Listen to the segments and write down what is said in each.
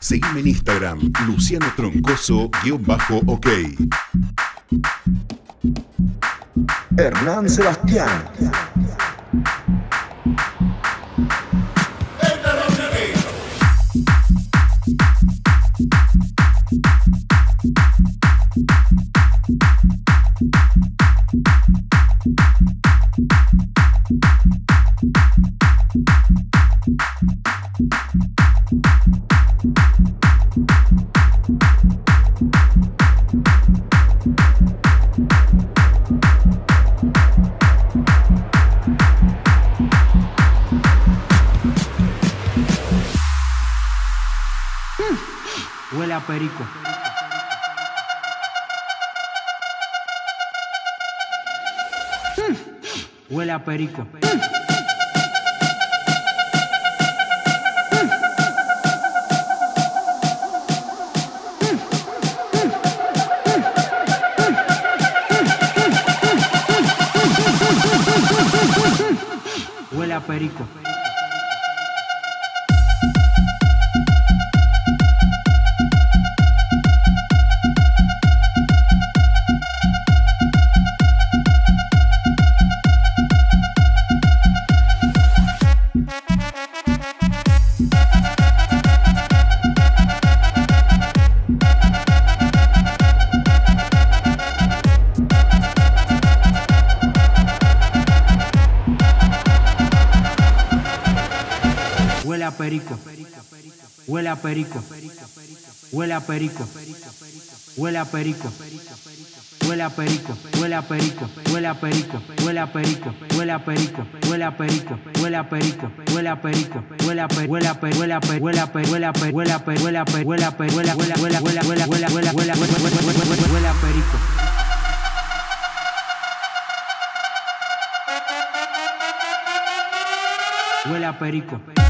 Seguime en Instagram, Luciano Troncoso-OK. Hernán Sebastián. Huele a perico. Huele a perico. Huele a perico. Huele a perico. Huele a perico. Huele a perico. Huele a perico. Huele a perico. Huele a perico. Huele a perico. Huele a perico. Huele a perico. Huele a perico. Huele a perico. Huele a perico. Huele a per huele a per huele a per huele a per huele a per huele a per huele a per huele a per huele huele huele huele huele huele huele huele huele huele a perico.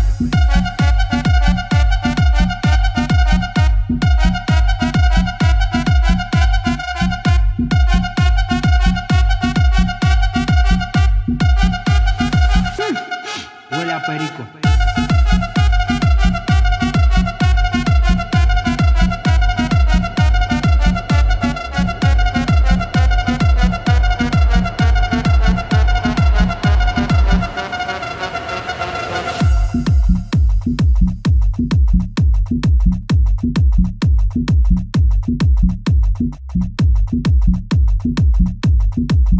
Huele a perico. thank you